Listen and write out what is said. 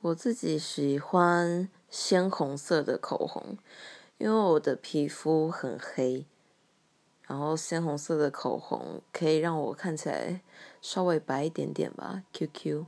我自己喜欢鲜红色的口红因为我的皮肤很黑然后鲜红色的口红可以让我看起来稍微白一点点吧 qq